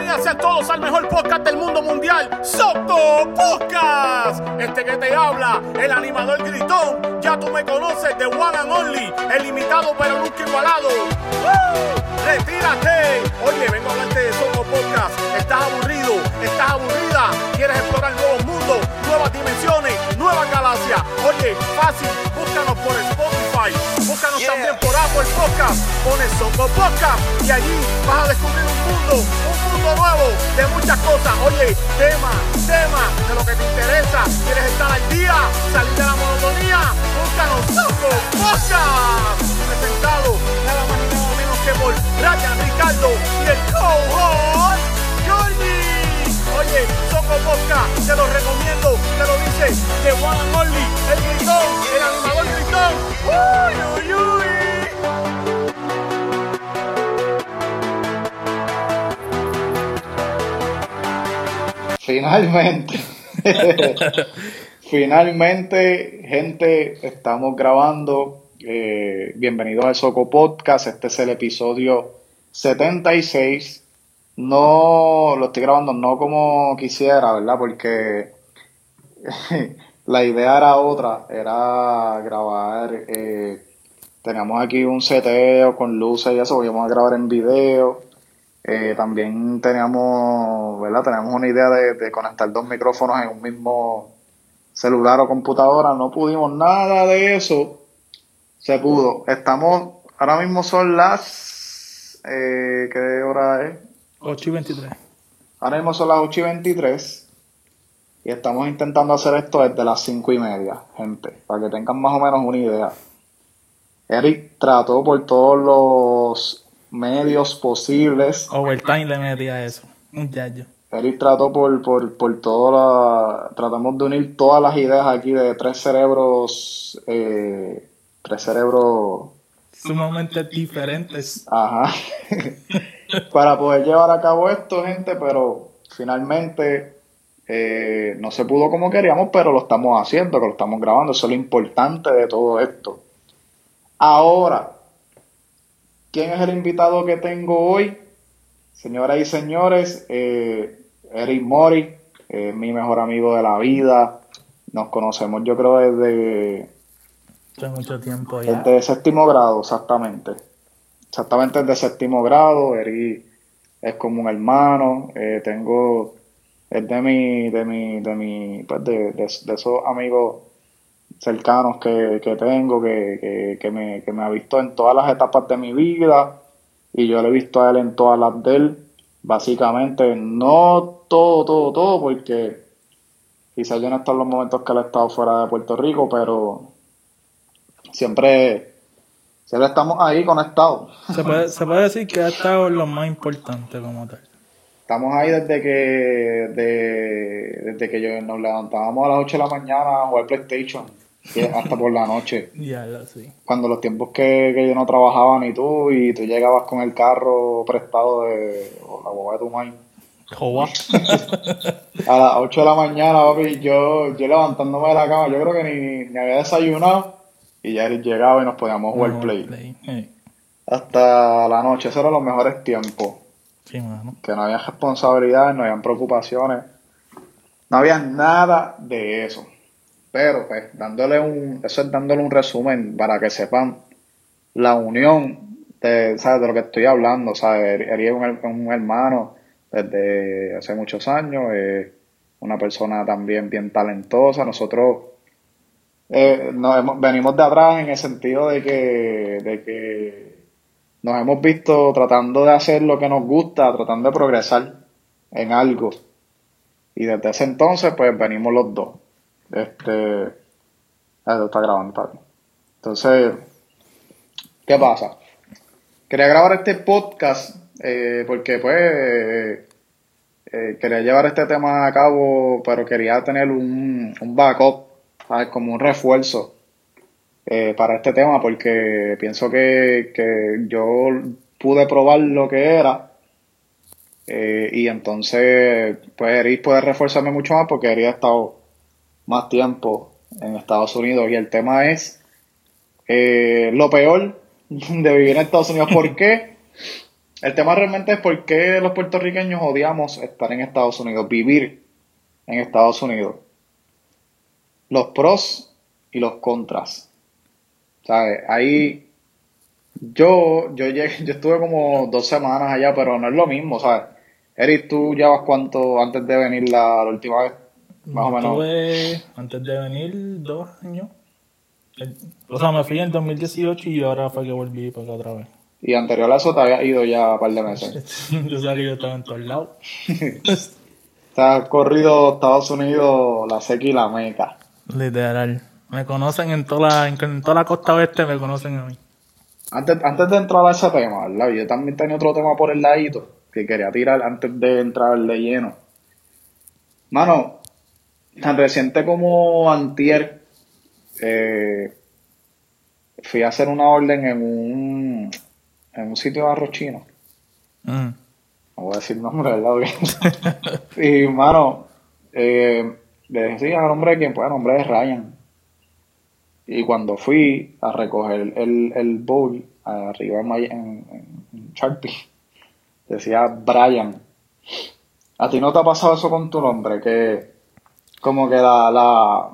Bienvenidas sean todos al mejor podcast del mundo mundial, Soco Podcast. Este que te habla, el animador gritón, ya tú me conoces, de One and Only, el limitado pero nunca igualado. ¡Woo! ¡Retírate! Oye, vengo a hablarte de Soco Podcast. ¿Estás aburrido? ¿Estás aburrida? ¿Quieres explorar nuevos mundos, nuevas dimensiones, nuevas galaxias? Oye, fácil, búscanos por Spotify, búscanos también por Apple Podcast, pones Soco Podcast y allí vas a descubrir un mundo, un mundo nuevo de muchas cosas. Oye, tema, tema de lo que te interesa. ¿Quieres estar al día? ¿Salir de la monotonía? Búscanos Soco Podcast. Presentado nada más y nada menos que por Ryan Ricardo y el co-host Jordi. Oye, Soco Podcast, te lo recomiendo, te lo dice de and Only, el gritón, el animador gritón. Uy, uy, uy. Finalmente. Finalmente, gente, estamos grabando. Eh, bienvenidos al Soco Podcast. Este es el episodio 76. No lo estoy grabando no como quisiera, ¿verdad? Porque la idea era otra, era grabar. Eh, teníamos aquí un seteo con luces y eso, íbamos a grabar en video. Eh, también teníamos, ¿verdad? Teníamos una idea de, de conectar dos micrófonos en un mismo celular o computadora. No pudimos nada de eso. Se pudo. Estamos, ahora mismo son las, eh, ¿qué hora es? 8 y 23. Ahora mismo son las 8 y 23. Y estamos intentando hacer esto desde las 5 y media, gente, para que tengan más o menos una idea. Eric trató por todos los medios posibles Overtime le metía eso. Un yayo. Eric trató por, por, por toda la... Tratamos de unir todas las ideas aquí de tres cerebros... Eh, tres cerebros... Sumamente diferentes. Ajá. para poder llevar a cabo esto, gente, pero finalmente eh, no se pudo como queríamos, pero lo estamos haciendo, que lo estamos grabando. Eso es lo importante de todo esto. Ahora, ¿quién es el invitado que tengo hoy? Señoras y señores, eh, Eric Mori, eh, mi mejor amigo de la vida. Nos conocemos, yo creo, desde, Hace mucho tiempo ya. desde séptimo grado, exactamente. Exactamente desde séptimo grado. Eric es como un hermano. eh, tengo, es de mi, de mi, de mi, pues de, de- de esos amigos cercanos que, que tengo, que, que, que me, que me ha visto en todas las etapas de mi vida y yo lo he visto a él en todas las de él. Básicamente, no todo, todo, todo, porque quizás yo no he en los momentos que él ha estado fuera de Puerto Rico, pero siempre, siempre estamos ahí conectados. Se puede, se puede decir que ha estado en lo más importante como tal. Estamos ahí desde que, de- desde que yo, nos levantábamos a las 8 de la mañana a jugar PlayStation, hasta por la noche. Ya, ya, sí. Cuando los tiempos que, que yo no trabajaba ni tú y tú llegabas con el carro prestado de o la boba de tu mãe Joba. a las 8 de la mañana, papi, yo, yo levantándome de la cama, yo creo que ni, ni había desayunado y ya él llegaba y nos podíamos jugar play. Sí, Hasta la noche, esos eran los mejores tiempos. sí, mano. que no había responsabilidades, no habían preocupaciones, no había nada de eso. Pero pues dándole un, eso es dándole un resumen para que sepan la unión de, ¿sabes? de lo que estoy hablando, ¿sabes? Eri es un, un hermano desde hace muchos años, es una persona también bien talentosa, nosotros eh, nos hemos- venimos de atrás en el sentido de que, de que nos hemos visto tratando de hacer lo que nos gusta, tratando de progresar en algo. Y desde ese entonces, pues venimos los dos. Este. Ah, está grabando. Entonces, ¿qué pasa? Quería grabar este podcast eh, porque, pues, eh, quería llevar este tema a cabo, pero quería tener un, un backup, ¿sabes? Como un refuerzo. eh, para este tema porque pienso que, que yo pude probar lo que era eh, y entonces pues Eric puede reforzarme mucho más porque Eric ha estado más tiempo en Estados Unidos y el tema es eh, lo peor de vivir en Estados Unidos. ¿Por qué? El tema realmente es por qué los puertorriqueños odiamos estar en Estados Unidos, vivir en Estados Unidos. Los pros y los contras. ¿Sabes? Ahí yo, yo, llegué, yo estuve como dos semanas allá, pero no es lo mismo, ¿sabes? Eric, ¿tú llevas cuánto antes de venir la, la última vez? Más o menos. Estuve, antes de venir, dos años. O sea, me fui en 2018 y ahora fue que volví para acá otra vez. Y anterior a eso te había ido ya un par de meses. Tú sabes que yo estaba en todos lados. Te has corrido Estados Unidos, la seca y la meca. Literal. Me conocen en toda la, en, toda la costa oeste, me conocen a mí. Antes, antes de entrar a ese tema, ¿verdad? Yo también tenía otro tema por el ladito que quería tirar antes de entrar de lleno. Mano, tan reciente como antier, eh, fui a hacer una orden en un, en un sitio de arroz chino. Mm. No voy a decir nombre, ¿verdad? y, mano, eh, le decía al nombre de quién, pues el nombre de Ryan. Y cuando fui a recoger el, el bowl arriba en, en, en- Sharpie, decía Brian. ¿A ti no te ha pasado eso con tu nombre? Que como que la, la,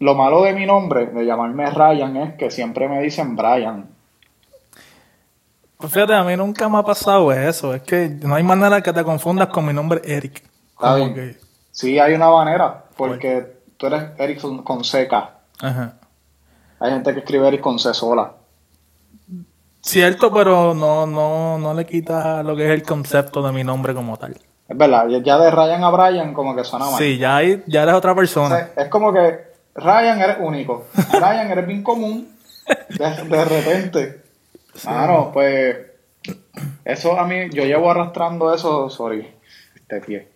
lo malo de mi nombre, de llamarme Ryan, es que siempre me dicen Brian. Pues fíjate, a mí nunca me ha pasado eso. Es que no hay manera que te confundas con mi nombre Eric. Está bien. que- Sí, hay una manera, porque tú eres Erickson con seca. Ajá. Hay gente que escribe Eric con C sola. Cierto, pero no, no, no le quita lo que es el concepto de mi nombre como tal. Es verdad, ya- de Ryan a Brian como que suena mal. Sí, ya, hay, ya eres otra O persona. sea, es como que Ryan eres único. Ryan eres bien común. De, de repente. Ah, no, pues. Eso a mí, yo llevo arrastrando eso, sorry, este pie.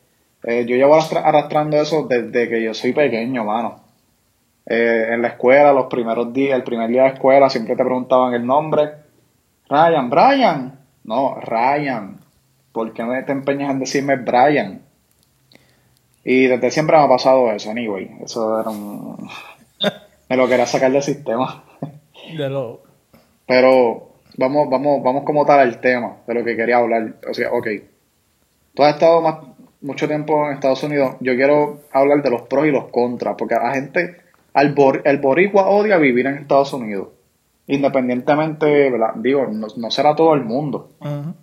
Eh, yo llevo arrastra- arrastrando eso desde que yo soy pequeño, mano. Eh, en la escuela, los primeros días, el primer día de escuela, siempre te preguntaban el nombre. Ryan, Brian. No, Ryan. ¿Por qué me te empeñas en decirme Brian? Y desde siempre me ha pasado eso, anyway. Eso era un... Me lo quería sacar del sistema. De lo, Pero vamos, vamos, vamos como tal al tema de lo que quería hablar. O sea, ok. Tú has estado más, mucho tiempo en Estados Unidos. Yo quiero hablar de los pros y los contras. Porque la gente, al bor- el boricua odia vivir en Estados Unidos. Independientemente, ¿verdad? Digo, no, no será todo el mundo.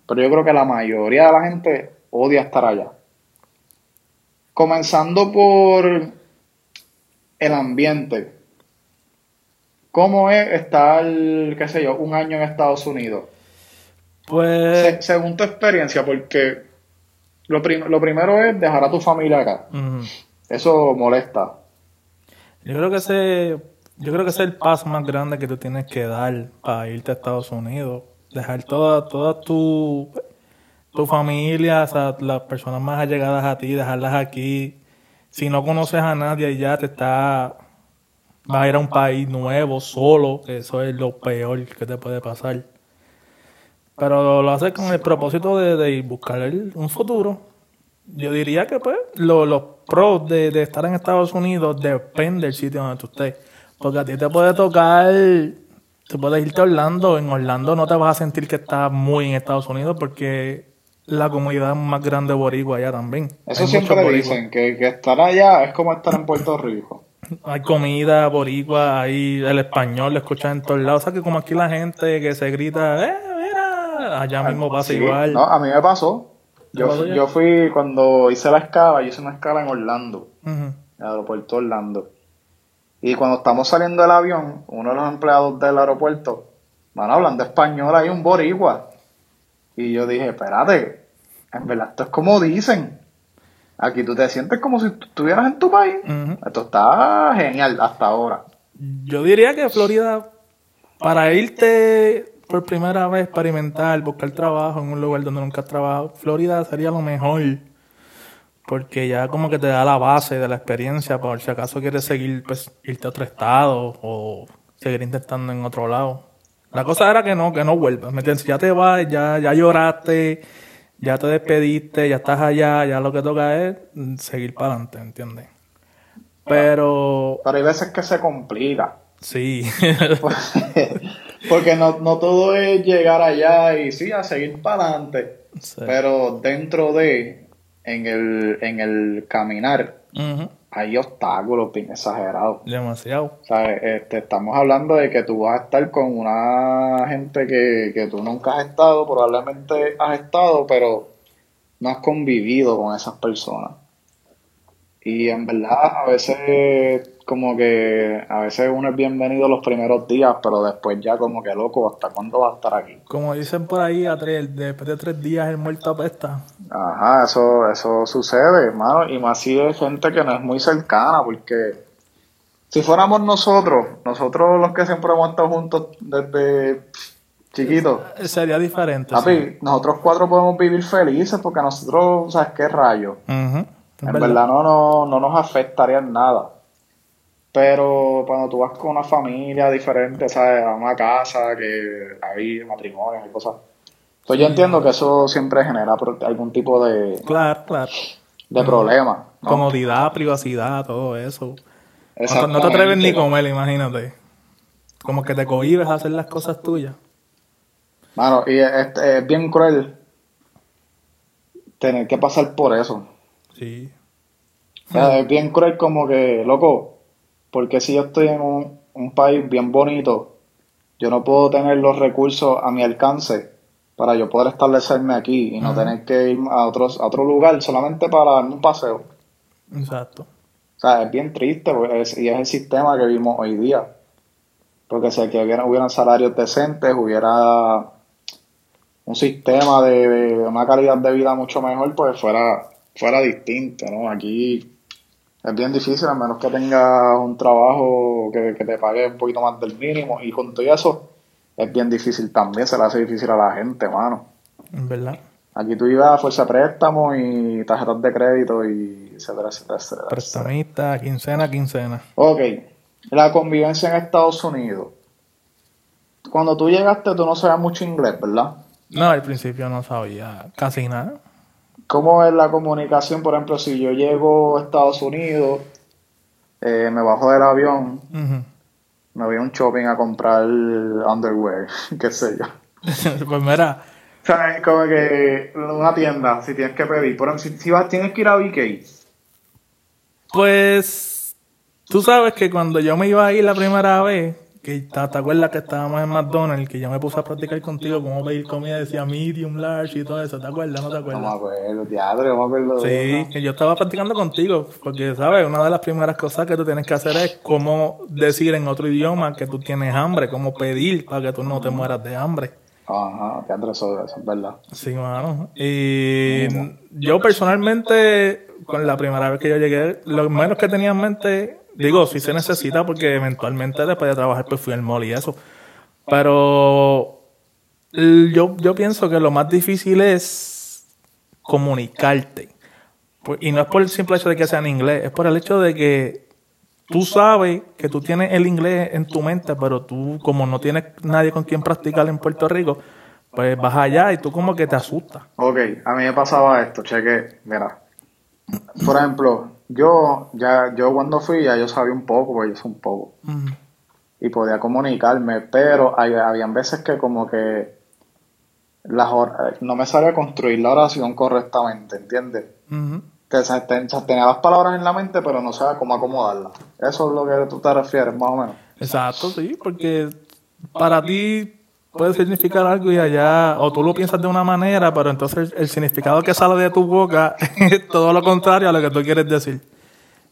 Pero yo creo que la mayoría de la gente odia estar allá. Comenzando por el ambiente. ¿Cómo es estar, qué sé yo, un año en Estados Unidos? Pues. Se- según tu experiencia, porque lo, prim- lo primero es dejar a tu familia acá. Eso molesta. Yo creo que ese, yo creo que ese es el paso más grande que tú tienes que dar para irte a Estados Unidos. Dejar toda, toda tu, tu familia, o sea, las personas más allegadas a ti, dejarlas aquí. Si no conoces a nadie ya te está, vas a ir a un país nuevo, solo, que eso es lo peor que te puede pasar. Pero lo haces con el propósito de, de buscar el- un futuro. Yo diría que pues lo- los pros de, de estar en Estados Unidos depende del sitio donde tú estés. Porque a ti te puede tocar, tú puedes irte a Orlando, en Orlando no te vas a sentir que estás muy en Estados Unidos porque la comunidad más grande boricua allá también. Eso Hay siempre dicen, que, que estar allá es como estar en Puerto Rico. Hay comida boricua, hay el español, lo escuchas en todos lados. O sea que como aquí la gente que se grita, ¡eh, Allá mismo pasa Sí, igual. No, a mí me pasó. ¿Te Yo, pasó yo fui cuando hice la escala, yo hice una escala en Orlando. En el aeropuerto de Orlando. Y cuando estamos saliendo del avión, uno de los empleados del aeropuerto, van hablando español, hay un boricua. Y yo dije, espérate, en verdad esto es como dicen. Aquí tú te sientes como si estuvieras en tu país. Esto está genial hasta ahora. Yo diría que Florida, para irte por primera vez, experimentar, buscar trabajo en un lugar donde nunca has trabajado, Florida sería lo mejor. Porque ya como que te da la base de la experiencia, por si acaso quieres seguir, pues, irte a otro estado o seguir intentando en otro lado. La cosa era que no, que no vuelvas, ¿me entiendes? Ya te vas, ya, ya lloraste, ya te despediste, ya estás allá, ya lo que toca es seguir para adelante, ¿entiendes? Pero Pero hay veces que se complica. sí, Porque no, no todo es llegar allá y sí, a seguir para adelante. Sí. Pero dentro de, en el, en el caminar, hay obstáculos bien exagerados. demasiado. ¿Sabes? Este, estamos hablando de que tú vas a estar con una gente que, que tú nunca has estado, probablemente has estado, pero no has convivido con esas personas. Y en verdad, a veces, como que, a veces uno es bienvenido los primeros días, pero después ya como que loco, ¿hasta cuándo va a estar aquí? Como dicen por ahí, a tres- después de tres días el muerto apesta. Ajá, eso, eso sucede, hermano, y más si es gente que no es muy cercana, porque si fuéramos nosotros, nosotros los que siempre hemos estado juntos desde chiquitos, Eh, Sería diferente. sí. papi, nosotros cuatro podemos vivir felices porque nosotros, ¿sabes qué rayo? En verdad. verdad no, no, no nos afectaría en nada. Pero cuando tú vas con una familia diferente, ¿sabes? A una casa que hay matrimonios y cosas. Pues yo entiendo que eso siempre genera algún tipo de, Claro, claro. de problema. ¿no? Comodidad, privacidad, todo eso. No te- No te Exactamente. atreves ni comer, imagínate. Como que te cohibes a hacer las cosas tuyas. Mano, y es, es- es bien cruel tener que pasar por eso. Sí. O sea, es bien cruel como que, loco, porque si yo estoy en un, un país bien bonito, yo no puedo tener los recursos a mi alcance para yo poder establecerme aquí y no tener que ir a, otros, a otro lugar solamente para darme un paseo. Exacto. O sea, es bien triste porque es- y es el sistema que vimos hoy día. Porque si aquí hubiera, hubieran salarios decentes, hubiera un sistema de, de una calidad de vida mucho mejor, pues fuera, fuera distinto, ¿no? Aquí es bien difícil, a menos que tengas un trabajo que, que te pague un poquito más del mínimo. Y junto a eso, es bien difícil también, se le hace difícil a la gente, mano. Verdad. Aquí tú ibas a fuerza préstamo y tarjetas de crédito y etcétera, etcétera, etcétera. Prestamista, quincena, quincena. Ok, la convivencia en Estados Unidos. Cuando tú llegaste, tú no sabías mucho inglés, ¿verdad? No, al principio no sabía casi nada. ¿Cómo es la comunicación? Por ejemplo, si yo llego a Estados Unidos, eh, me bajo del avión, me voy a un shopping a comprar underwear, qué sé yo. pues mira, O sea, como que una tienda, si tienes que pedir, por ejemplo, si, si vas, tienes que ir a BK, pues tú sabes que cuando yo me iba a ir la primera vez, que te, te acuerdas que estábamos en McDonald's, que yo me puse a practicar contigo cómo pedir comida, decía medium, large y todo eso, ¿te acuerdas? ¿No te no me acuerdas? acuerdo, teatro, no me acuerdo Sí, que yo estaba practicando contigo, porque, ¿sabes? Una de las primeras cosas que tú tienes que hacer es cómo decir en otro idioma que tú tienes hambre, cómo pedir para que tú no te mueras de hambre. Ajá, teatro, eso, eso es verdad. Sí, mano. Y yo personalmente, con la primera vez que yo llegué, lo menos que tenía en mente, digo, sí se necesita porque eventualmente después de trabajar pues fui al mall y eso. Pero yo, yo pienso que lo más difícil es comunicarte. Pues, Y no es por el simple hecho de que sea en inglés, es por el hecho de que tú sabes que tú tienes el inglés en tu mente, pero tú como no tienes nadie con quien practicar en Puerto Rico, pues vas allá y tú como que te asustas. Ok, a mí me pasaba esto, cheque, mira. Por ejemplo, yo ya yo cuando fui ya yo sabía un poco, porque yo sé un poco, y podía comunicarme, pero hay, habían veces que como que las no me sabía construir la oración correctamente, ¿entiendes? Que se- ten- se- tenía las palabras en la mente, pero no sabía cómo acomodarlas. Eso es lo que tú te refieres, más o menos. Exacto, sí, porque para ti puede significar algo y allá, o tú lo piensas de una manera, pero entonces el significado que sale de tu boca es todo lo contrario a lo que tú quieres decir.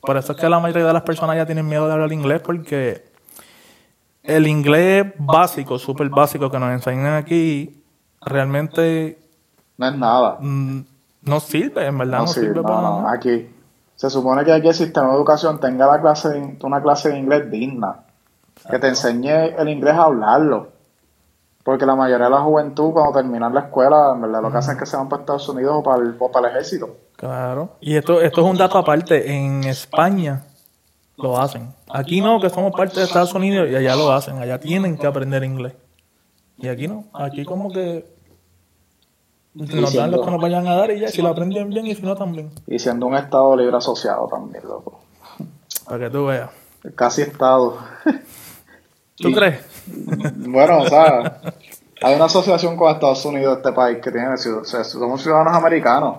Por eso es que la mayoría de las personas ya tienen miedo de hablar inglés porque el inglés básico, súper básico que nos enseñan aquí, realmente No es nada. no sirve, en verdad no, sirve no, para no, nada. Aquí se supone que aquí el sistema de educación tenga la clase de- una clase de inglés digna, que te enseñe el inglés a hablarlo. Porque la mayoría de la juventud cuando terminan la escuela, en verdad lo que hacen es que se van para Estados Unidos o para el, o para el ejército. Claro. Y esto, esto es un dato aparte. En España, lo hacen. Aquí no, que somos parte de Estados Unidos y allá lo hacen. Allá tienen que aprender inglés. Y aquí no. Aquí como que nos dan lo que nos vayan a dar y ya, si lo aprenden bien y si no también. Y siendo un estado libre asociado también, loco. Para que tú veas. Casi estado. ¿Tú crees? Bueno, o sea, hay una asociación con Estados Unidos, este país, que tiene, o sea, somos ciudadanos americanos.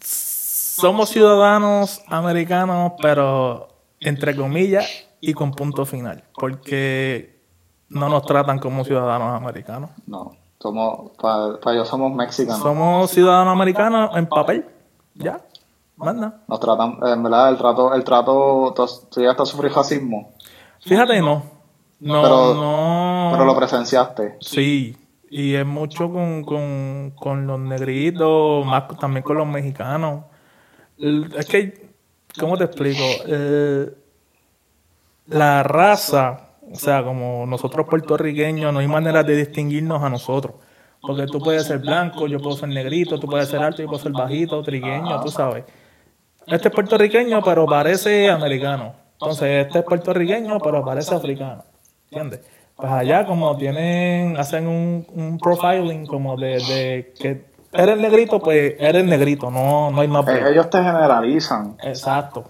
Somos ciudadanos americanos, pero entre comillas y con punto final. Porque no nos tratan como ciudadanos americanos. No, somos, para ellos somos mexicanos. Somos ciudadanos americanos en papel. Ya. Manda. Nos tratan, en verdad, el trato, el trato, tú tú llegaste a sufrir racismo, Fíjate, no. No, Pero- no. pero lo presenciaste. Sí. Y es mucho con, con, con los negritos, más también con los mexicanos. Es que, ¿cómo te explico? La raza, o sea, como nosotros puertorriqueños, no hay manera de distinguirnos a nosotros. Porque tú puedes ser blanco, yo puedo ser negrito, tú puedes ser alto, yo puedo ser bajito, trigueño, tú sabes. Este es puertorriqueño, pero parece americano. Entonces, este es puertorriqueño, pero parece africano. ¿Entiendes? Pues allá como tienen, hacen un, un profiling como de, de que eres negrito, pues eres negrito, no, no hay más Eh, ellos te generalizan. Exacto.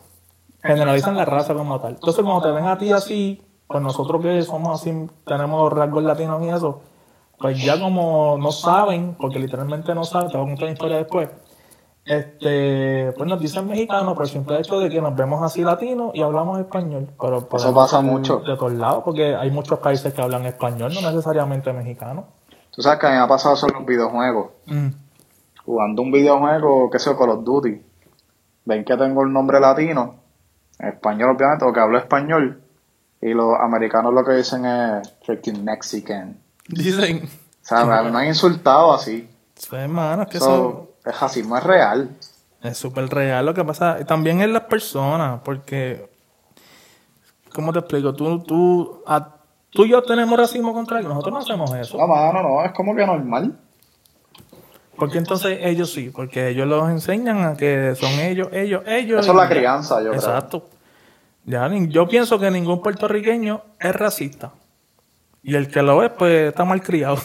Generalizan la raza como tal. Entonces, cuando te ven a ti así, pues nosotros que somos así, tenemos rasgos latinos y eso, pues ya como no saben, porque literalmente no saben, te voy a contar una historia después, este, pues nos dicen mexicanos por el simple hecho de que nos vemos así latinos y hablamos español. Pero podemos pasa mucho. De todos lados, porque hay muchos países que hablan español, no necesariamente mexicano. Tú sabes que a mí me ha pasado eso en los videojuegos. Mm. Jugando un videojuego, que sea Call of Duty. Ven que tengo el nombre latino, en español obviamente, porque hablo español. Y los americanos lo que dicen es freaking Mexican. Dicen, O sea, me, han insultado así. sí, hermano, es que Eso, eso... el racismo es real. Es súper real lo que pasa. y También en las personas, porque. ¿Cómo te explico? Tú, tú, a- tú y yo tenemos racismo contra ellos. Nosotros no hacemos eso. No, mano, no, es como que normal. Porque entonces ellos sí, porque ellos los enseñan a que son ellos, ellos, ellos. Eso es la crianza, yo creo. Exacto. Ya, yo pienso que ningún puertorriqueño es racista. Y el que lo es, pues está mal criado.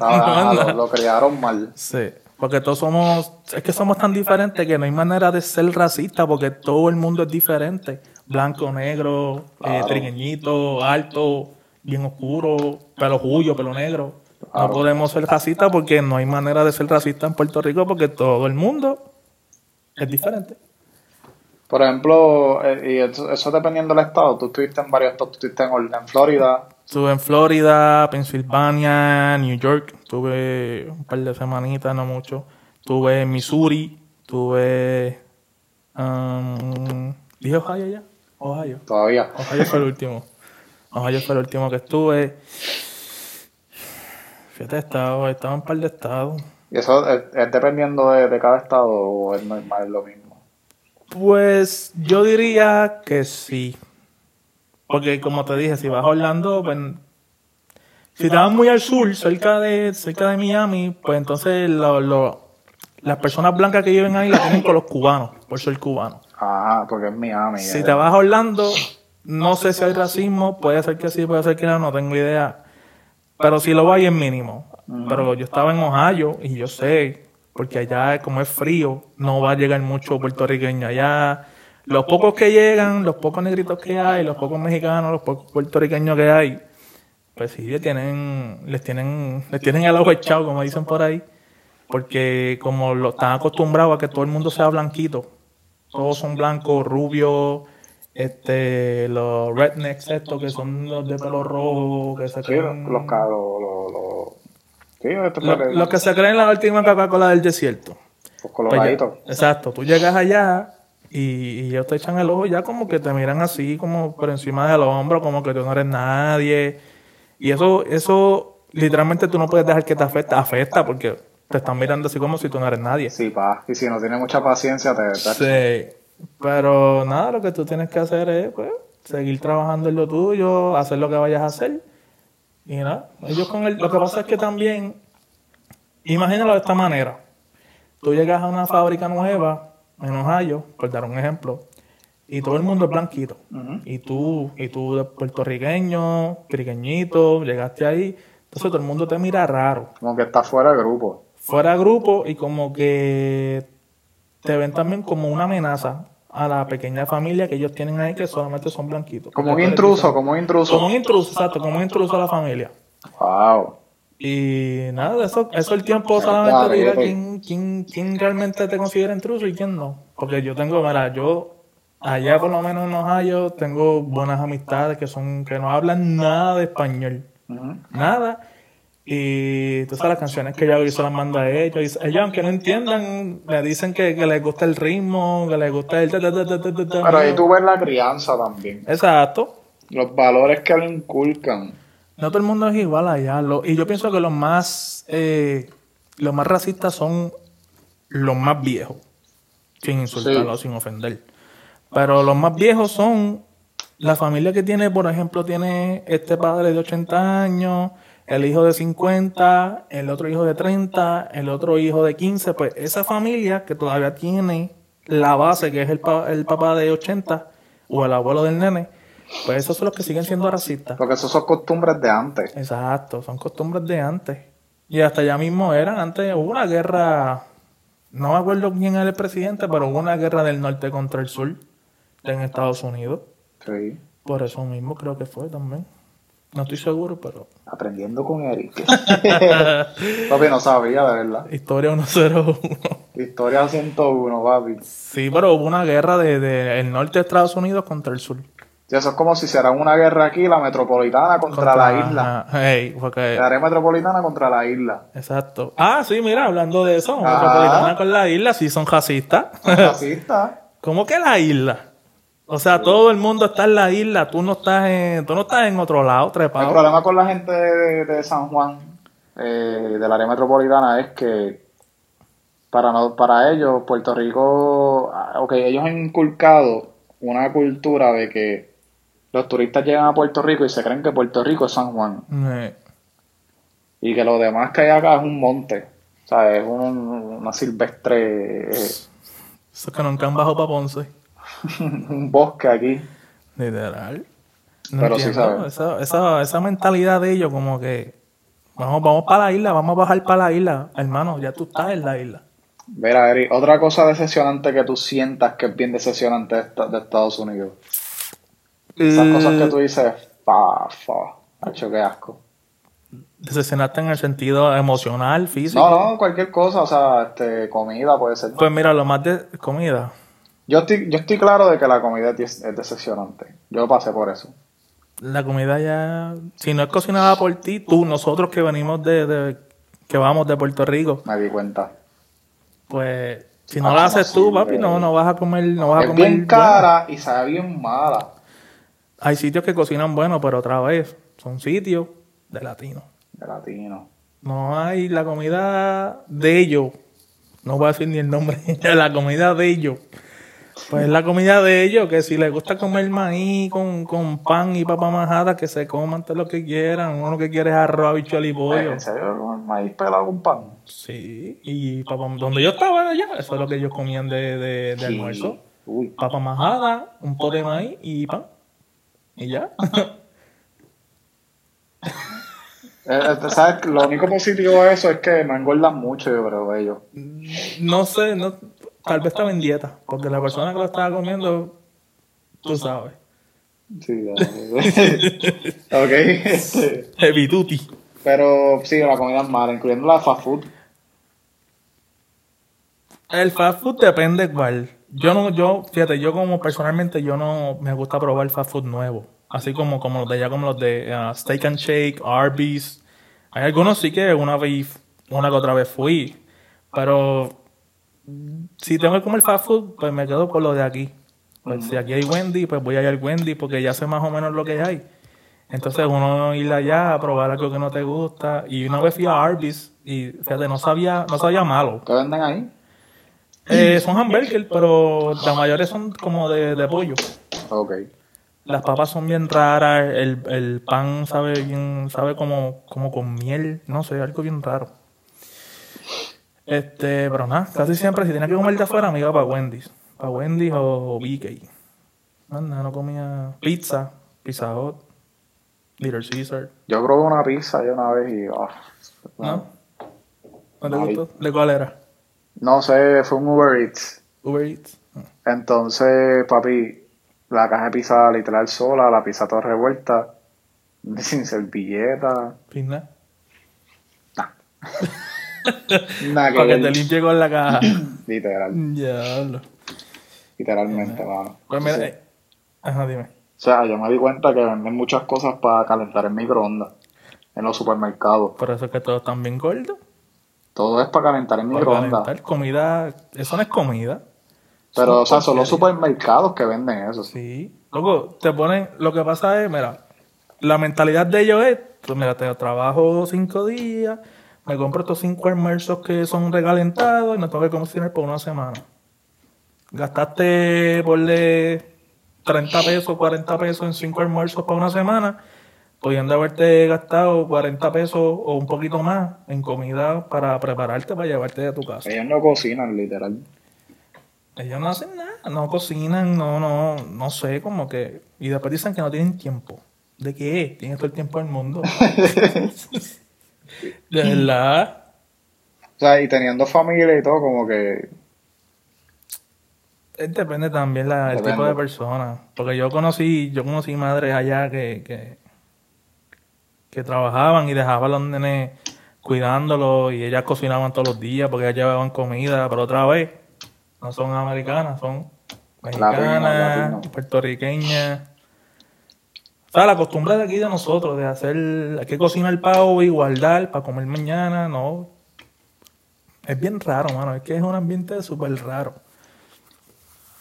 Ah, lo, lo criaron mal. Sí, porque todos somos, es que somos tan diferentes que no hay manera de ser racista porque todo el mundo es diferente. Blanco, negro, eh, trigueñito, alto, bien oscuro, pelo julio, pelo negro. No podemos ser racistas porque no hay manera de ser racista en Puerto Rico porque todo el mundo es diferente. Por ejemplo, eh, y eso, eso dependiendo del estado, tú estuviste en varios estados, tú estuviste en, en Florida, Estuve en Florida, Pensilvania, New York, tuve un par de semanitas, no mucho. Estuve en Missouri, tuve... um, ¿Dije Ohio ya? Ohio. todavía. Ohio fue el último. Ohio fue el último que estuve. Fíjate, estaba, estaba en un par de estados. Y eso es, es dependiendo de, de cada estado o es normal, lo mismo. Pues yo diría que sí. Porque como te dije, si vas a Orlando, pues si te vas muy al sur, cerca de cerca de Miami, pues entonces lo- lo- las personas blancas que viven ahí la tienen con los cubanos, por ser cubanos. Ah, porque es Miami. Si eh. te vas a Orlando, no sé si hay racismo, puede ser que sí, puede ser que no, no tengo idea. Pero si lo hay es mínimo. Pero yo estaba en Ohio y yo sé, porque allá como es frío, no va a llegar mucho puertorriqueño allá. Los pocos que llegan, los pocos negritos que hay, los pocos mexicanos, los pocos puertorriqueños que hay, pues sí, les tienen, les tienen, les tienen el ojo echado, como dicen por ahí. Porque como lo, están acostumbrados a que todo el mundo sea blanquito, todos son blancos, rubios, este, los rednecks estos que son los de pelo rojo, que se Sí, los, los, los, sí, esto es lo- los que se creen la última Coca-Cola del desierto. los Pues coloraditos. exacto, tú llegas allá y, y ellos te echan el ojo ya como que te miran así como por encima del hombro, como que tú no eres nadie. Y eso, eso literalmente tú no puedes dejar que te afecte, afecta porque te están mirando así como si tú no eres nadie. Sí, pa. Y si no tienes mucha paciencia, te... te- Sí, pero nada, lo que tú tienes que hacer es pues, seguir trabajando en lo tuyo, hacer lo que vayas a hacer. Y nada, ellos con el, lo que pasa es que también, imagínalo de esta manera. Tú llegas a una fábrica nueva en Ohio, por dar un ejemplo, y todo el mundo es blanquito. Y tú, y tú de puertorriqueño, triqueñito, llegaste ahí, entonces todo el mundo te mira raro. Como que está fuera de grupo. Fuera de grupo y como que te ven también como una amenaza a la pequeña familia que ellos tienen ahí que solamente son blanquitos. Como un intruso, como un intruso. Como un intruso, exacto, como un intruso a la familia. Wow. Y nada, eso, eso el tiempo solamente dirá quién, quién, quién realmente te considera intruso y quién no. Porque yo tengo, mira, yo allá por lo menos en Ohio tengo buenas amistades que son, que no hablan nada de español. Nada. Y sabes las canciones que yo se las mando a ellos. Ellos, aunque no entiendan, me dicen que, que les gusta el ritmo, que les gusta el... ta, ta, ta, ta, ta, ta, ta. Pero ahí tú ves la crianza también. Exacto. Los valores que le inculcan. No todo el mundo es igual allá. Lo- y yo pienso que los más, eh, los más racistas son los más viejos. Sin insultarlo, sin ofender. Pero los más viejos son la familia que tiene, por ejemplo, tiene este padre de 80 años, el hijo de 50, el otro hijo de 30, el otro hijo de 15. Pues esa familia que todavía tiene la base, que es el, pa- el papá de 80 o el abuelo del nene, pues esos son los que siguen siendo racistas. Porque esas son costumbres de antes. Exacto, son costumbres de antes. Y hasta ya mismo eran, antes hubo una guerra, no me acuerdo quién era el presidente, pero hubo una guerra del norte contra el sur en Estados Unidos. Sí. Por eso mismo creo que fue también. No estoy seguro, pero Aprendiendo con Eric. papi, no sabía, de verdad. historia 101. Historia 101, papi. Sí, pero hubo una guerra de, de el norte de Estados Unidos contra el sur. Y eso es como si hiciera una guerra aquí, la metropolitana contra, la isla. Ajá, ey, porque- La área metropolitana contra la isla. exacto. Ah, sí, mira, hablando de eso, Ah. Metropolitana con la isla, sí son racistas. Racista. ¿Cómo que la isla? O sea, todo el mundo está en la isla, tú no estás en, tú no estás en otro lado, El trepado. problema con la gente de, de San Juan, eh, del área metropolitana, es que para no, para ellos, Puerto Rico, ah, ok, ellos han inculcado una cultura de que los turistas llegan a Puerto Rico y se creen que Puerto Rico es San Juan y que lo demás que hay acá es un monte, o sea, es un- una silvestre, eh, Esos que nunca han bajado para Ponce. un bosque aquí. Literal. No Pero sí entiendo, saben. Esa, esa, esa mentalidad de ellos, como que vamos, vamos para la isla, vamos a bajar para la isla. Hermano, ya tú estás en la isla. Mira, Eric, otra cosa decepcionante que tú sientas que es bien decepcionante de, esta- de Estados Unidos. Esas Eh, cosas que tú dices, fa, fa, macho, qué asco. Decepcionaste en el sentido emocional, físico. No, no, cualquier cosa, o sea, este, comida puede ser. Pues mira, lo más de comida. Yo estoy, yo estoy claro de que la comida es, es decepcionante. Yo pasé por eso. La comida ya, si no es cocinada por ti, tú, nosotros que venimos de, de- que vamos de Puerto Rico, Me di cuenta. pues si no Ah, la haces tú, papi, no, güey. no vas a comer, no vas a Es comer. bien bueno. cara y sabe bien mala. Hay sitios que cocinan bueno, pero otra vez, son sitios de latinos. De latino. No hay la comida de ellos. No voy a decir ni el nombre. la comida de ellos. Pues la comida de ellos, que si les gusta comer maíz con, con pan y papa majada, que se coman todo lo que quieran. Uno lo que quiere es arroz, habichuela y pollo. ¿En serio? ¿Con maíz pelado con pan? Sí, y papa, donde yo estaba allá, eso es lo que ellos comían de, de, de almuerzo. Uy. Papa majada, un pote de maíz y pan. Y ya. Eh, eh, ¿sabes? Lo único positivo de eso es que no engordan mucho, yo creo, ellos. No sé, no, tal vez estaba en dieta, porque la persona que lo estaba comiendo, tú sabes. Sí, ok. este, Heavy duty. pero sí, la comida es mala, incluyendo la fast food. El fast food depende cuál. Yo no, yo, fíjate, yo como personalmente yo no me gusta probar fast food nuevo. Así como, como los de allá, como los de ah, Steak and Shake, Arby's. Hay algunos sí que una vez, una que otra vez fui. Pero si tengo que comer fast food, pues me quedo con lo de aquí. Pues si aquí hay Wendy, pues voy a ir al Wendy porque ya sé más o menos lo que hay. Entonces uno ir allá a probar algo que no te gusta. Y una vez fui a Arby's y fíjate, no sabía, no sabía malo. ¿Qué venden ahí? Eh, son hamburgers, pero la mayoría son como de, de pollo. Ok. Las papas son bien raras, el, el pan sabe bien, sabe como, como con miel, no sé, algo bien raro. Este, pero nada, casi siempre si tenía que comer de afuera me iba para Wendy's. Para Wendy's o BK. Nada, no comía pizza, pizza hot, Little Caesar. Yo probé una pizza yo una vez y. ah, ¿No? ¿No te gustó? ¿De cuál era? no sé, fue un Uber Eats. Uber Eats. Entonces, papi, la caja de pizza literal sola, la pizza toda revuelta, sin servilleta. Pizza. Nada que Para que te limpie con la caja. Literal, Diablo. literalmente, mano. Pues mira, eh, ajá, dime. O sea, yo me di cuenta que venden muchas cosas para calentar en microondas en los supermercados. Por eso es que todos están bien gordos. Todo es para calentar en Para microondas. calentar comida, eso no es comida. Pero, o sea, son los supermercados que venden eso. Sí. Luego, te ponen, lo que pasa es, mira, la mentalidad de ellos es, pues mira, te trabajo cinco días, me compro estos cinco almuerzos que son recalentados y no tengo que cocinar por una semana. Gastaste, ponle 30 pesos, 40 pesos en cinco almuerzos para una semana, pudiendo haberte gastado 40 pesos o un poquito más en comida para prepararte para llevarte a tu casa. Ellos no cocinan, literal. Ellos no hacen nada, no cocinan, no, no, no sé, como que. Y después dicen que no tienen tiempo. ¿De qué? Tienen todo el tiempo del mundo. De verdad. O sea, y teniendo familia y todo, como que. Eh, Depende también la, el tipo de persona. Porque yo conocí, yo conocí madres allá que, que, que trabajaban y dejaban a los nenes cuidándolos y ellas cocinaban todos los días porque ellas llevaban comida, pero otra vez, no son americanas, son mexicanas, latino. puertorriqueñas. O sea, la costumbre de aquí de nosotros, de hacer, hay que cocinar pavo y guardar para comer mañana, no. Es bien raro, mano, es que es un ambiente súper raro.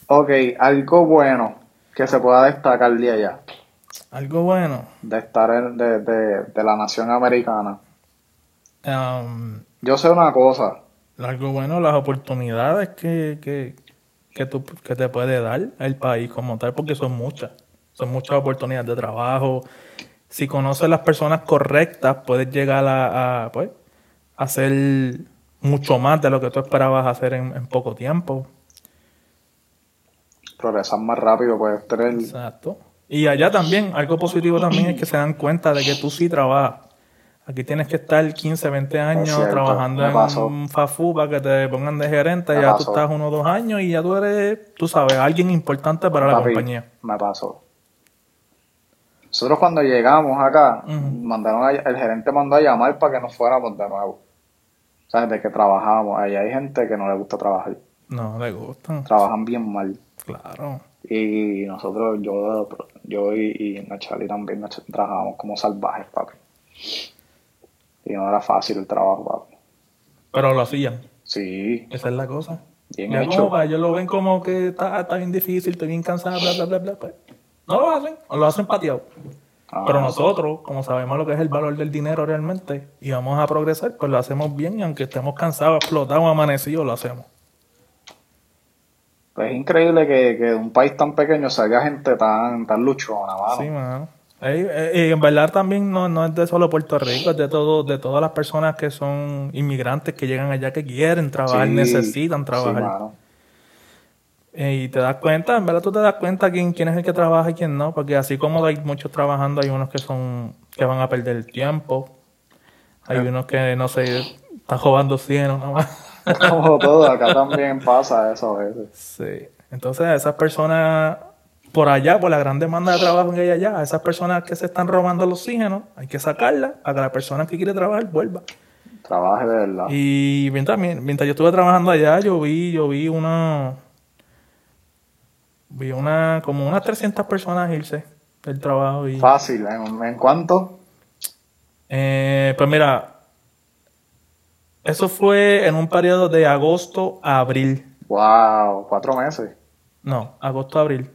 Ok, algo bueno que se pueda destacar de allá, Algo bueno. de estar en, de, de, de la nación americana. Um, Yo sé una cosa, algo bueno, las oportunidades que, que, que, tú, que te puede dar el país como tal, porque son muchas. Son muchas oportunidades de trabajo. Si conoces las personas correctas, puedes llegar a, a, pues, hacer mucho más de lo que tú esperabas hacer en, en poco tiempo. progresar más rápido, puedes tener. Exacto. Y allá también, algo positivo también es que se dan cuenta de que tú sí trabajas. Aquí tienes que estar 15, 20 años cierto, trabajando en un food para que te pongan de gerente. Me ya tú pasó. estás uno o dos años y ya tú eres, tú sabes, alguien importante para la compañía. Me pasó. Nosotros cuando llegamos acá, mandaron a- el gerente mandó a llamar para que nos fuéramos de nuevo. ¿Sabes? De que trabajábamos. Ahí hay gente que no le gusta trabajar. No, le gustan. Trabajan bien mal. Claro. Y nosotros, yo, yo y, y Nachali también nos- trabajábamos como salvajes, papi. Y no era fácil el trabajo, papi. Pero lo hacían. Sí, Esa es la cosa. Bien ya hecho. como ellos lo ven como que está, está bien difícil, estoy bien cansado, bla, bla, bla, bla. Pues, no lo hacen, o lo hacen pateado. Ah, Pero nosotros, como sabemos lo que es el valor del dinero realmente y vamos a progresar, pues lo hacemos bien y aunque estemos cansados, explotados, amanecidos, lo hacemos. pues es increíble que, que de un país tan pequeño salga gente tan, tan luchona, mano. Sí, mano. Y en verdad también no, no es de solo Puerto Rico, es de todo, de todas las personas que son inmigrantes que llegan allá que quieren trabajar, Sí, necesitan sí, trabajar. mano. Eh, y te das cuenta, en verdad tú te das cuenta quién, quién es el que trabaja y quién no, porque así como hay muchos trabajando, hay unos que son que van a perder el tiempo, hay unos que no sé, están robando cieno nada más. Como todo, acá también pasa eso a veces. Sí. Entonces, a esas personas por allá, por la gran demanda de trabajo que hay allá, a esas personas que se están robando el oxígeno, hay que sacarlas para que la persona que quiere trabajar vuelva. Trabaje de verdad. Y mientras, mientras yo estuve trabajando allá, yo vi, yo vi una, vi una, como unas 300 personas irse del trabajo. Y, Fácil, ¿en, en cuánto? Eh, pues mira, eso fue en un periodo de agosto a abril. Wow, cuatro meses. No, agosto a abril.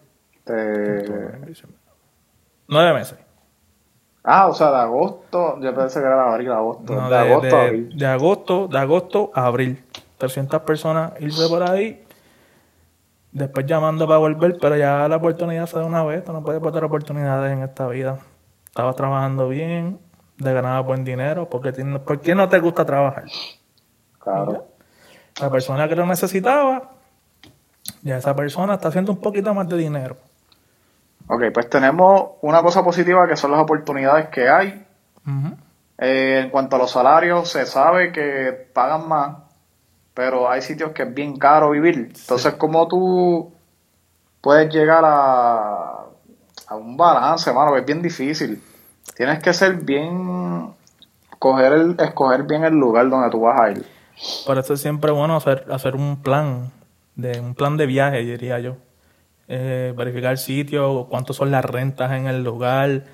Nueve meses. Ah, o sea, de agosto, yo pensé que era de abril, agosto. No, de, de, agosto de- a abril. de agosto, de agosto a abril. 300 personas irse por ahí. Después llamando para volver, pero ya la oportunidad se da una vez. Tú no puedes perder oportunidades en esta vida. Estabas trabajando bien, de ganabas buen dinero. porque ¿Por qué no te gusta trabajar? Claro. La persona que lo necesitaba, ya esa persona está haciendo un poquito más de dinero. Ok, pues tenemos una cosa positiva que son las oportunidades que hay. Eh, en cuanto a los salarios, se sabe que pagan más, pero hay sitios que es bien caro vivir. Entonces, ¿cómo tú puedes llegar a, a un balance, mano? Es bien difícil. Tienes que ser bien, coger el, escoger bien el lugar donde tú vas a ir. Por eso es siempre bueno hacer, hacer un plan, de un plan de viaje, diría yo. Eh, verificar el sitio, cuánto son las rentas en el lugar,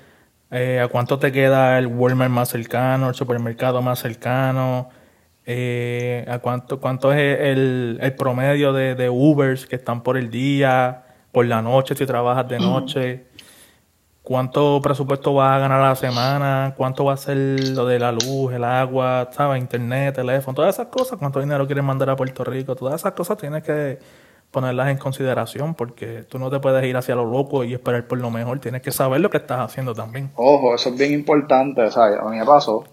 eh, a cuánto te queda el Walmart más cercano, el supermercado más cercano, eh, a cuánto, cuánto es el, el promedio de, de Ubers que están por el día, por la noche si trabajas de noche, cuánto presupuesto vas a ganar a la semana, cuánto va a ser lo de la luz, el agua, ¿sabes? internet, teléfono, todas esas cosas, cuánto dinero quieres mandar a Puerto Rico, todas esas cosas tienes que ponerlas en consideración porque tú no te puedes ir hacia lo loco y esperar por lo mejor, tienes que saber lo que estás haciendo también. Ojo, eso es bien importante, ¿sabes? A mí me pasó.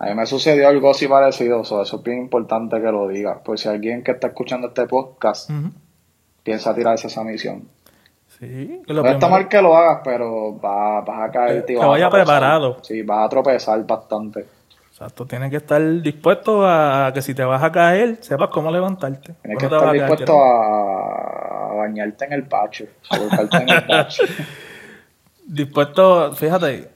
A mí me sucedió algo así parecido, so, eso es bien importante que lo digas. Pues si alguien que está escuchando este podcast piensa tirarse esa misión. Sí, que No está mal que lo hagas, pero va- vas a caer Que- que vaya preparado. Sí, vas a tropezar bastante. Exacto, tienes que estar dispuesto a que si te vas a caer, sepas cómo levantarte. Tienes que ¿Cómo te estar dispuesto a, a bañarte en el bache, a en el bache. dispuesto, fíjate,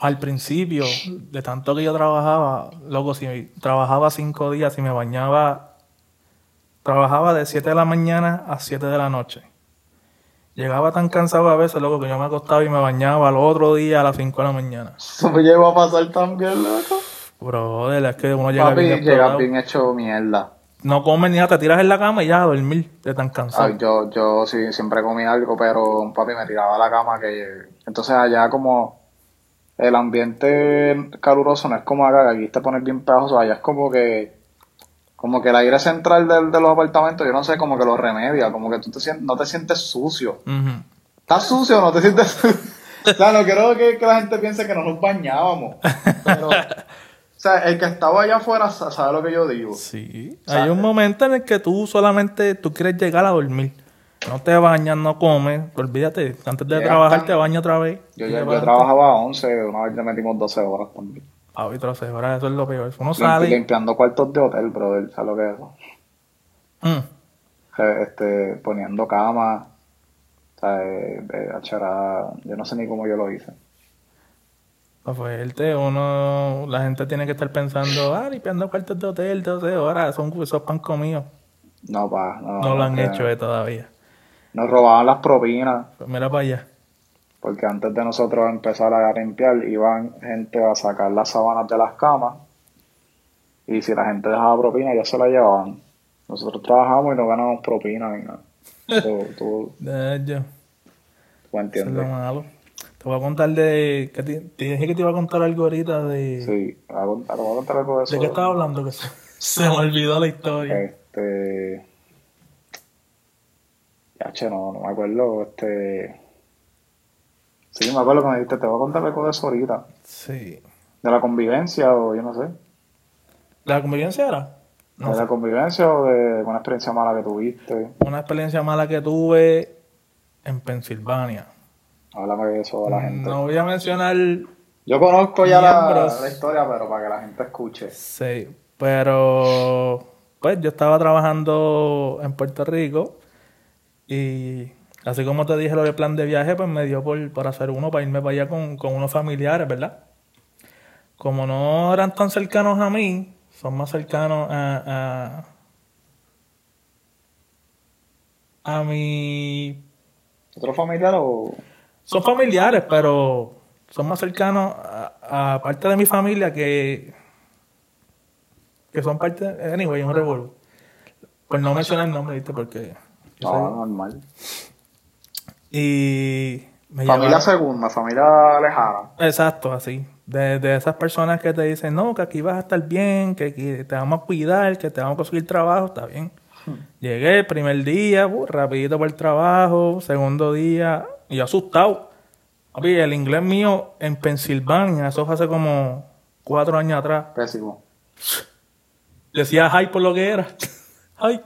al principio, de tanto que yo trabajaba, loco, si trabajaba cinco días, si me bañaba, trabajaba de 7 de la mañana a 7 de la noche. Llegaba tan cansado a veces, loco, que yo me acostaba y me bañaba al otro día a las 5 de la mañana. Eso me llegó a pasar también, loco. Brother, es que uno llega Papi, bien llegas explotado. bien hecho mierda. No comes ni nada, te tiras en la cama y ya a dormir, de tan cansado. Ay, yo, yo sí, siempre comí algo, pero papi me tiraba a la cama que... Entonces allá como el ambiente caluroso no es como acá, que aquí te pones bien pegajoso, allá es como que... Como que el aire central del- de los apartamentos, yo no sé, como que lo remedia, como que tú te sientes, no te sientes sucio. Ujú. ¿Estás sucio o no te sientes sucio? o sea, no quiero que, que la gente piense que no nos bañábamos, pero... O sea, el que estaba allá afuera sa- sabe lo que yo digo. Sí, sea, hay un momento en el que tú solamente tú quieres llegar a dormir. No te bañas, no comes, olvídate, antes de trabajar tan- te bañas otra vez. Yo, yo, yo trabajaba a 11, una vez le metimos 12 horas también. Ah, y 13 horas, eso es lo peor. Uno sale. Limpiando cuartos de hotel, brother, ¿sabes lo que es eso? Mm, Este, poniendo camas, o sea, eh, eh, achara- yo no sé ni cómo yo lo hice. está fuerte, uno, la gente tiene que estar pensando, ah, limpiando cuartos de hotel, 12 horas, son esos pan comidos. No, pa, no. No lo han que- hecho eh, todavía. Nos robaban las propinas, Pues mira para allá. porque antes de nosotros empezar a limpiar, iban gente a sacar las sábanas de las camas, y si la gente dejaba propina, ya se la llevaban. Nosotros trabajamos y no ganamos propina ni nada. Tú, tú, De yo, tú eso es lo entiendes. malo. Te voy a contar de. Que te, te dije que te iba a contar algo ahorita de. Sí, te voy a voy a contar algo de eso. ¿De qué estaba hablando? Que se, se me olvidó la historia. Este. Ya, che, no, no me acuerdo. Este. Sí, me acuerdo que me dijiste, te voy a contar algo de eso ahorita. Sí. De la convivencia, o yo no sé. ¿La convivencia era? No de sé. la convivencia o de una experiencia mala que tuviste. Una experiencia mala que tuve en Pensilvania. Háblame de eso a la gente. No voy a mencionar. Yo conozco ya la, la historia, pero para que la gente escuche. Sí, pero. Pues yo estaba trabajando en Puerto Rico y así como te dije lo del plan de viaje, pues me dio por, por hacer uno para irme para allá con, con unos familiares, ¿verdad? Como no eran tan cercanos a mí, son más cercanos a, a, a mi ¿Otro familiar o.? son familiares, pero son más cercanos a, a parte de mi familia que, que son parte, anyway, un revuelo. Pues no mencionar el nombre, ¿viste? Porque... No, soy- normal. Y... Me Familia segunda, familia lejana. Exacto, así. De, de esas personas que te dicen, no, que aquí vas a estar bien, que aquí te vamos a cuidar, que te vamos a conseguir trabajo, está bien. Llegué el primer día, uh, rapidito por el trabajo, segundo día, y yo asustado. Papi, el inglés mío en Pensilvania, eso fue hace como cuatro años atrás. Pésimo. Decía hi por lo que era. Hi.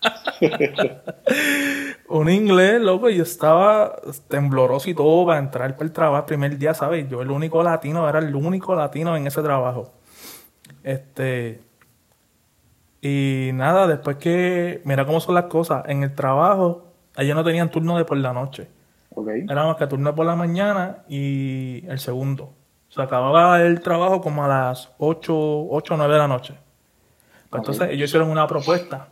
un inglés, loco, y yo estaba tembloroso y todo para entrar para el trabajo el primer día, ¿sabes? Yo el único latino, era el único latino en ese trabajo. Este. Y nada, después que. Mira cómo son las cosas. En el trabajo, ellos no tenían turno de por la noche. Ok. Era más que turno por la mañana y el segundo. Se acababa el trabajo como a las 8, 8 o 9 de la noche. Pues entonces ellos hicieron una propuesta.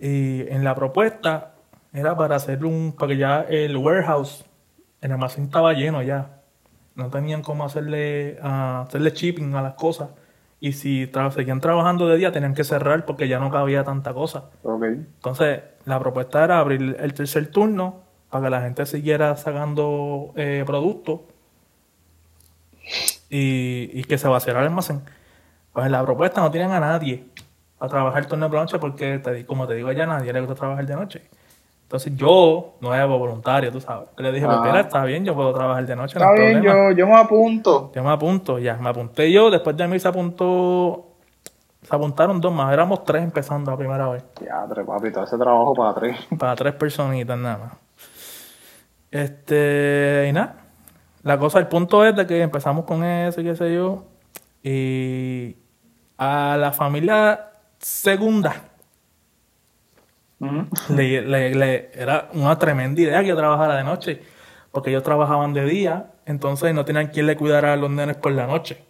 Y en la propuesta era para hacer un, para que ya el warehouse, el almacén estaba lleno ya. No tenían cómo hacerle, ah, hacerle shipping a las cosas. Y si tra- seguían trabajando de día, tenían que cerrar porque ya no cabía tanta cosa. Ok. Entonces, la propuesta era abrir el tercer turno para que la gente siguiera sacando eh, productos y, y que se vaciara el almacén. Pues en la propuesta no tienen a nadie a trabajar turno de noche porque, te di- como te digo, ya a nadie le gusta trabajar de noche. Entonces yo, nuevo, voluntario, tú sabes, le dije, pues Ajá. mira, está bien, yo puedo trabajar de noche, no Está bien, problema. yo, yo me apunto. Yo me apunto, ya, me apunté yo, después de mí se apuntó, se apuntaron dos más, éramos tres empezando la primera vez. Ya, tres, papi, todo ese trabajo para tres. Para tres personitas nada más. Este, y nada. La cosa, el punto es de que empezamos con eso y qué sé yo. Y a la familia segunda Ujú. le, le- le- era una tremenda idea que yo trabajara de noche. Porque ellos trabajaban de día, entonces no tenían quien le cuidara a los nenes por la noche.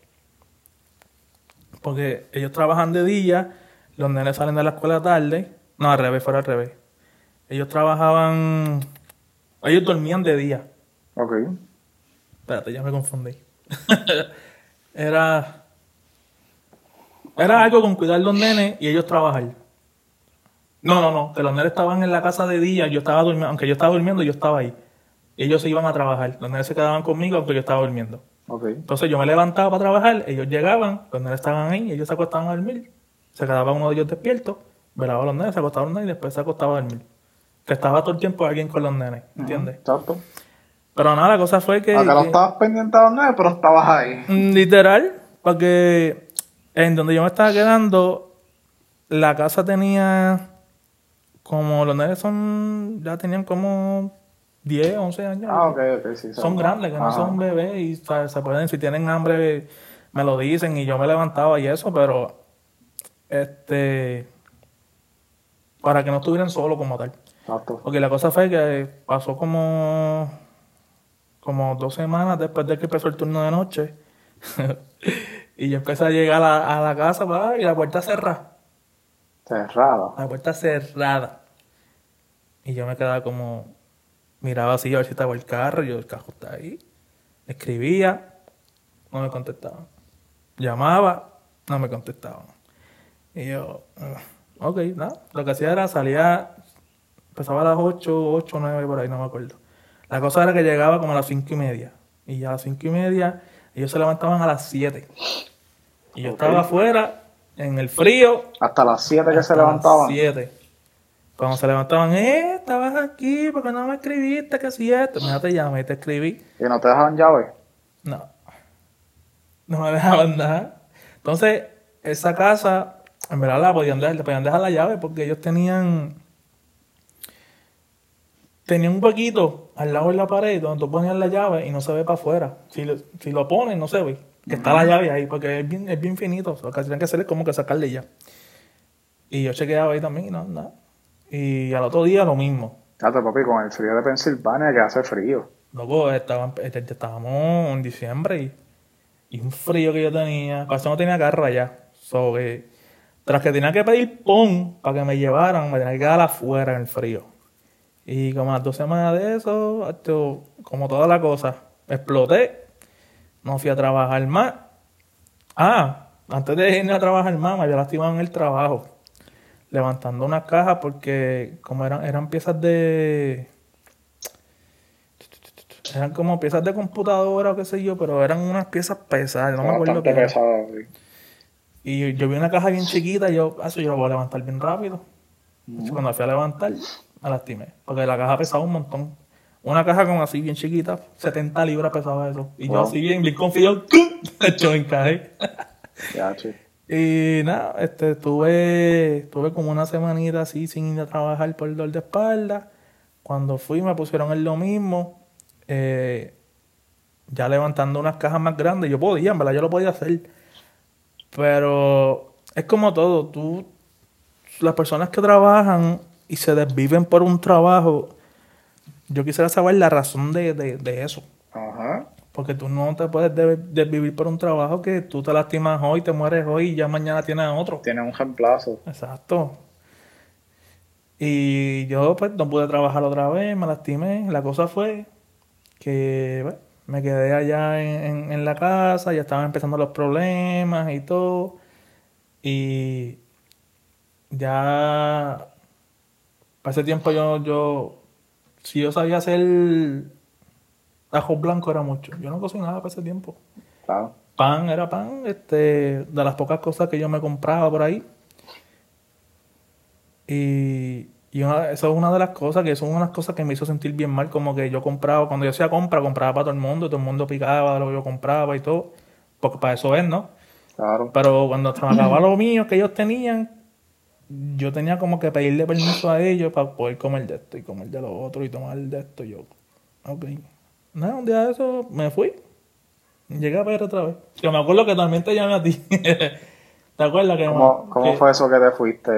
Porque ellos trabajan de día, los nenes salen de la escuela tarde. No, al revés, fuera al revés. Ellos trabajaban. Ellos dormían de día. Ok. Espérate, ya me confundí. era. Era algo con cuidar los nenes y ellos trabajar. No, no, no. Que los nenes estaban en la casa de día. Yo estaba durmiendo. Aunque yo estaba durmiendo, yo estaba ahí. Ellos se iban a trabajar. Los nenes se quedaban conmigo aunque yo estaba durmiendo. Ok. Entonces yo me levantaba para trabajar. Ellos llegaban. Los nenes estaban ahí. Ellos se acostaban a dormir. Se quedaba uno de ellos despierto. Velaba a los nenes, se acostaba a los nenes y después se acostaba a dormir. Que estaba todo el tiempo alguien con los nenes. ¿Entiendes? Exacto. Pero nada, la cosa fue que. Acá no estabas pendiente a los nueve, pero estabas ahí. Mm, Literal, porque en donde yo me estaba quedando, la casa tenía como los nenes son, ya tenían como 10, 11 años. Ah, ok, ok, sí. Son grandes, que no son bebés y se pueden, si tienen hambre, me lo dicen y yo me levantaba y eso, pero este, para que no estuvieran solos como tal. Exacto. Porque la cosa fue que pasó como, como dos semanas después de que empezó el turno de noche. y yo empecé a llegar a, a la casa y la puerta cerrada. Cerrada. La puerta cerrada. Y yo me quedaba como, miraba así a ver si estaba el carro. Y yo, el carro está ahí. Escribía, no me contestaban. Llamaba, no me contestaban. Y yo, "Ah, ok, nada. Lo que hacía era salía, empezaba a las 8, 8, 9 por ahí, no me acuerdo. La cosa era que llegaba como a las 5 y media. Y ya a las 5 y media, ellos se levantaban a las 7. Y yo estaba afuera, en el frío, Hasta las 7 que se levantaban. las 7. Cuando se levantaban, eh, estabas aquí, porque no me escribiste? ¿Qué si esto? Mira, te llamé y te escribí. Y no te dejaban llave. No. No me dejaban nada. Entonces, esa casa, en verdad la podían dejar, le podían dejar la llave porque ellos tenían. Tenían un huequito al lado de la pared donde tú ponías la llave y no se ve para afuera. Si lo, si lo pones, no se ve. Que está la llave ahí, porque es bien, es bien finito. Lo que tienen que hacer es como que sacarle ya. Y yo chequeaba ahí también y no, nada. Y al otro día lo mismo. Fíjate, papi, con el frío de Pensilvania que hace frío. Luego estaban, este, estábamos en diciembre y, y un frío que yo tenía. Eso no tenía carro allá. So, que, tras que tenía que pedir pon para que me llevaran, me tenía que quedar afuera en el frío. Y como a las dos semanas de eso, como toda la cosa, exploté. No fui a trabajar más. Ah, antes de irme a trabajar más, me había lastimado en el trabajo. Levantando unas cajas porque como eran, eran piezas de... Eran como piezas de computadora o qué sé yo, pero eran unas piezas pesadas, no me acuerdo qué sí. Y yo vi una caja bien chiquita y yo, "Ah, eso yo lo voy a levantar bien rápido. Cuando fui a levantar, me lastimé. Porque la caja pesaba un montón. Una caja como así, bien chiquita, 70 libras pesaba eso. Y yo así bien, bien confiado, hecho che. Y nada, este, estuve, estuve como una semanita así sin ir a trabajar por el dolor de espalda. Cuando fui me pusieron en lo mismo. eh, ya levantando unas cajas más grandes. Yo podía, en verdad, yo lo podía hacer. Pero es como todo. Tú, las personas que trabajan y se desviven por un trabajo, yo quisiera saber la razón de, de, de eso. Ajá. Porque tú no te puedes de- desvivir por un trabajo que tú te lastimas hoy, te mueres hoy y ya mañana tienes otro. Tiene un reemplazo. Exacto. Y yo pues no pude trabajar otra vez, me lastimé. La cosa fue que bueno, me quedé allá en, en- en la casa, ya estaban empezando los problemas y todo. Y ya para ese tiempo yo, yo, si yo sabía hacer ajo blanco era mucho. Yo no cocinaba para ese tiempo Claro. pan era pan, este, de las pocas cosas que yo me compraba por ahí. Y, y una- eso es una de las cosas que son unas cosas que me hizo sentir bien mal, como que yo compraba, cuando yo hacía compra, compraba para todo el mundo, todo el mundo picaba de lo que yo compraba y todo, porque para eso es, ¿no? Claro. Pero cuando se me acababa lo mío que ellos tenían, yo tenía como que pedirle permiso a ellos para poder comer de esto y comer de lo otro y tomar de esto. Y yo, ok. Nada, un día de eso me fui. Llegué a ver otra vez. Yo me acuerdo que también te llamé a ti. ¿Te acuerdas que ¿Cómo, cómo que- fue eso que te fuiste?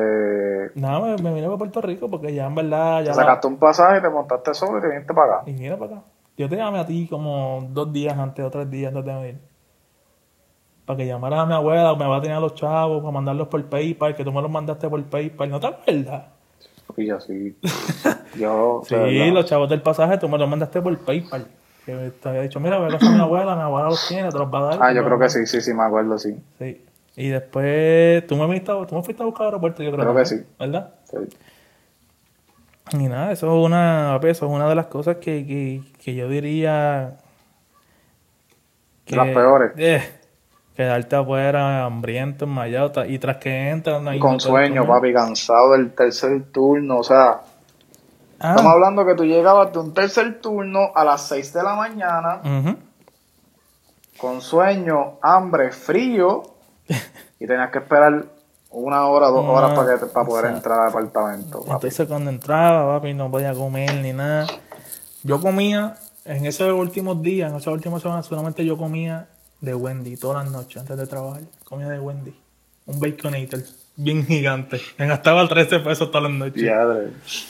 Nada, me, me vine para Puerto Rico porque ya en verdad ya Te la- sacaste un pasaje, te montaste solo y te viniste para acá. Y mira para acá. Yo te llamé a ti como dos días antes o tres días antes de venir. Para que llamaras a mi abuela, me va a tener a los chavos, para mandarlos por PayPal, que tú me los mandaste por PayPal. ¿No te acuerdas? Sí. Yo, Sí, verdad. los chavos del pasaje tú me los mandaste por PayPal. Que te había dicho, mira, voy a pasar a mi abuela, mi abuela los tiene, te los va a dar. Ah, yo creo que sí, sí, sí, me acuerdo, sí. Sí. Y después tú me, tú fuiste a buscar al aeropuerto, yo creo. Creo que sí. ¿Verdad? Sí. Y nada, eso es una, eso es una de las cosas que, que, que yo diría De las peores. eh, quedarte afuera, hambriento, enmayado, y tras que entran ahí Con no sueño, papi, cansado del tercer turno. O sea, Ah, estamos hablando que tú llegabas de un tercer turno a las 6 de la mañana, con sueño, hambre, frío, y tenías que esperar una hora, dos horas para, que, para poder entrar al apartamento. papi. Entonces cuando entraba, papi, no podía comer ni nada. Yo comía, en esos últimos días, en esas últimas semanas, solamente yo comía de Wendy todas las noches antes de trabajar. Comía de Wendy. Un Baconator bien gigante. Me gastaba 13 pesos todas las noches.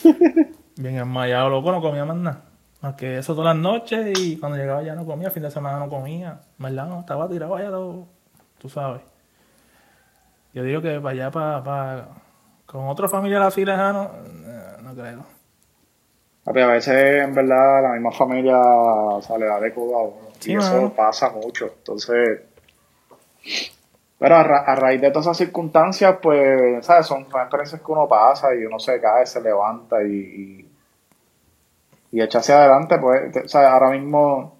Bien enmayado, loco, no comía más nada. Más que eso todas las noches y cuando llegaba ya no comía, fin de semana no comía. ¿Verdad? No, estaba tirado allá todo, tú sabes. Yo digo que para allá, para, para con otro familiar así lejano, eh, no creo. A veces en verdad la misma familia sale a de codo Sí, y eso pasa mucho. Entonces, pero a, ra- a raíz de todas esas circunstancias, pues, ¿sabes? Son, son experiencias que uno pasa y uno se cae, se levanta y, y, y echa hacia adelante, pues, sea, ahora mismo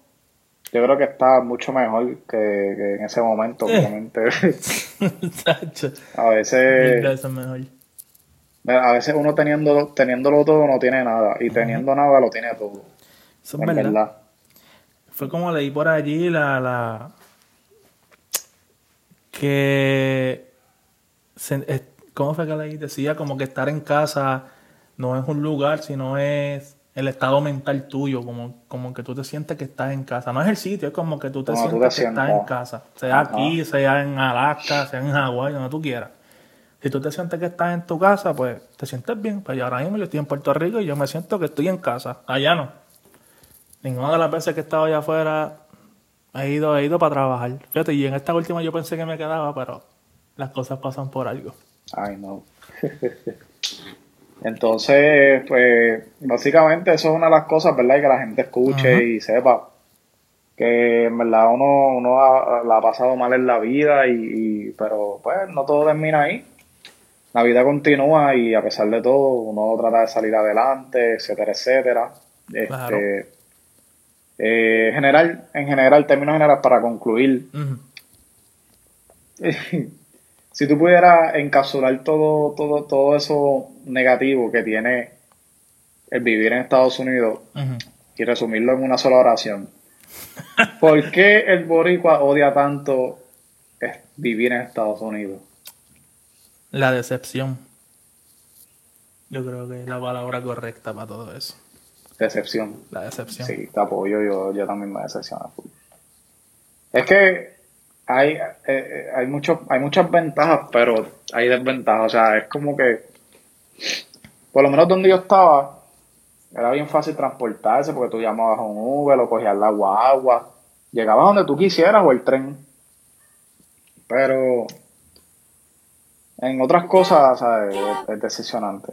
yo creo que está mucho mejor que, que en ese momento, Eh. obviamente. A veces, mejor. a veces uno teniéndolo, teniéndolo todo no tiene nada y teniendo nada lo tiene todo. Eso es verdad. verdad. Fue como leí por allí la, la que se- ¿cómo fue que leí? Decía como que estar en casa no es un lugar, sino es el estado mental tuyo, como, como que tú te sientes que estás en casa. No es el sitio, es como que tú te Como tú sientes te que estás en casa. Sea Ajá. aquí, sea en Alaska, sea en Hawái, donde tú quieras. Si tú te sientes que estás en tu casa, pues te sientes bien. Pues yo ahora mismo yo estoy en Puerto Rico y yo me siento que estoy en casa. Allá no. Ninguna de las veces que he estado allá afuera he ido, he ido para trabajar. Fíjate, y en esta última yo pensé que me quedaba, pero las cosas pasan por algo. Ay, no. Entonces, pues, básicamente eso es una de las cosas, ¿verdad? Y que la gente escuche y sepa que en verdad uno, uno ha- la ha pasado mal en la vida, y, y- pero pues no todo termina ahí. La vida continúa y a pesar de todo uno trata de salir adelante, etcétera, etcétera. Este, Claro. Eh, general, en general, términos generales, para concluir, si tú pudieras encapsular todo, todo, todo eso negativo que tiene el vivir en Estados Unidos y resumirlo en una sola oración, ¿por qué el boricua odia tanto vivir en Estados Unidos? La decepción. Yo creo que es la palabra correcta para todo eso. Decepción. La decepción. Sí, te apoyo, yo, yo también me decepciono. Es que hay, eh, eh, hay, muchos hay muchas ventajas, pero hay desventajas. O sea, es como que, por lo menos donde yo estaba, era bien fácil transportarse porque tú llamabas a un Uber o cogías la guagua, llegabas donde tú quisieras o el tren. Pero en otras cosas, ¿sabes? Es, es decepcionante.